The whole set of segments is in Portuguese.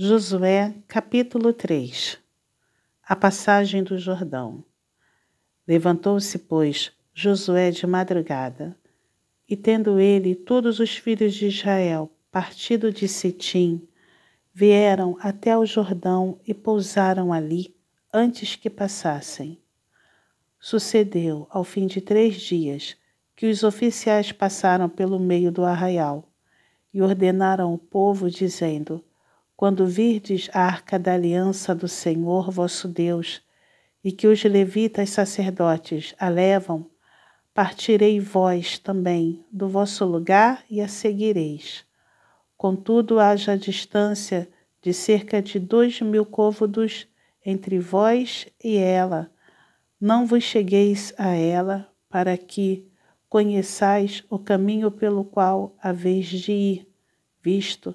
Josué, capítulo 3 A passagem do Jordão. Levantou-se, pois, Josué de madrugada, e tendo ele todos os filhos de Israel partido de Sitim, vieram até o Jordão e pousaram ali antes que passassem. Sucedeu, ao fim de três dias, que os oficiais passaram pelo meio do arraial e ordenaram o povo, dizendo: quando virdes a arca da aliança do Senhor vosso Deus, e que os levitas sacerdotes a levam, partirei vós também do vosso lugar e a seguireis. Contudo, haja distância de cerca de dois mil côvados entre vós e ela. Não vos chegueis a ela, para que conheçais o caminho pelo qual haveis de ir, visto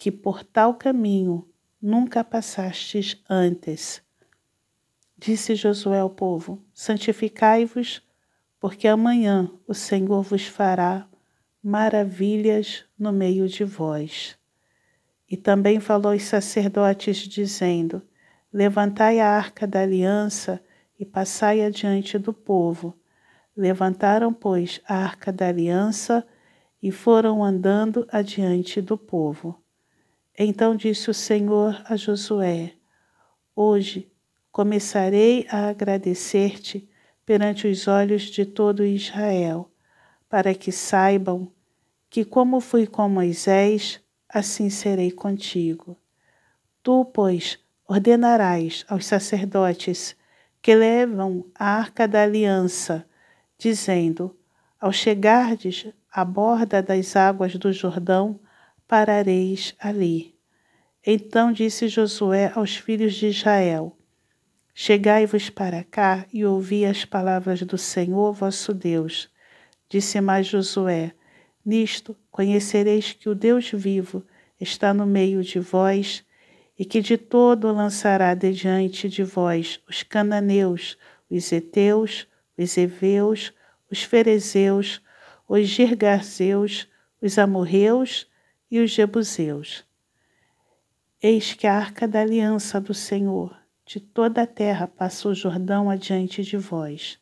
que por tal caminho nunca passastes antes. Disse Josué ao povo: Santificai-vos, porque amanhã o Senhor vos fará maravilhas no meio de vós. E também falou aos sacerdotes, dizendo: Levantai a arca da aliança e passai adiante do povo. Levantaram, pois, a arca da aliança e foram andando adiante do povo. Então disse o Senhor a Josué: Hoje começarei a agradecer-te perante os olhos de todo Israel, para que saibam que, como fui com Moisés, assim serei contigo. Tu, pois, ordenarás aos sacerdotes que levam a arca da aliança, dizendo: Ao chegardes à borda das águas do Jordão, parareis ali. Então disse Josué aos filhos de Israel: Chegai-vos para cá e ouvi as palavras do Senhor vosso Deus. Disse mais Josué: Nisto conhecereis que o Deus vivo está no meio de vós e que de todo lançará diante de vós os cananeus, os heteus, os heveus, os ferezeus, os girgazeus, os amorreus e os jebuseus. Eis que a arca da aliança do Senhor de toda a terra passou o Jordão adiante de vós.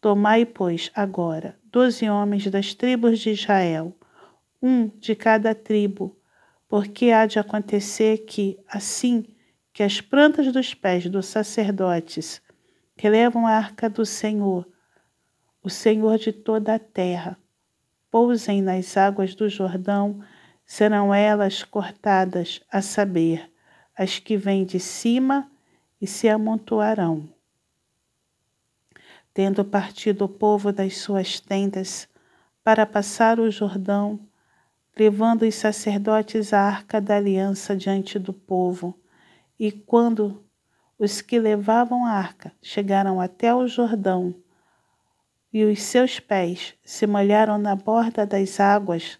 Tomai, pois, agora doze homens das tribos de Israel, um de cada tribo, porque há de acontecer que, assim que as plantas dos pés dos sacerdotes que levam a arca do Senhor, o Senhor de toda a terra, pousem nas águas do Jordão, serão elas cortadas, a saber, as que vêm de cima e se amontoarão. Tendo partido o povo das suas tendas para passar o Jordão, levando os sacerdotes a arca da aliança diante do povo, e quando os que levavam a arca chegaram até o Jordão, e os seus pés se molharam na borda das águas,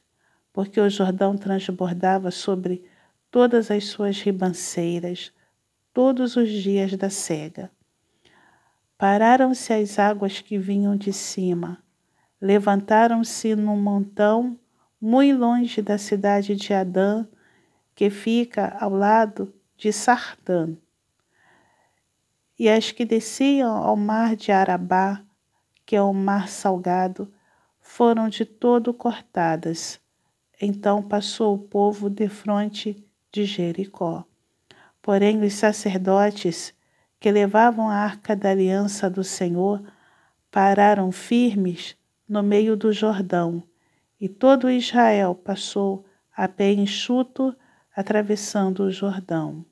porque o Jordão transbordava sobre todas as suas ribanceiras, todos os dias da cega. Pararam-se as águas que vinham de cima, levantaram-se num montão muito longe da cidade de Adã, que fica ao lado de Sardã. E as que desciam ao mar de Arabá, que é o mar salgado, foram de todo cortadas então passou o povo defronte de Jericó. Porém, os sacerdotes que levavam a arca da aliança do Senhor pararam firmes no meio do Jordão, e todo Israel passou a pé enxuto atravessando o Jordão.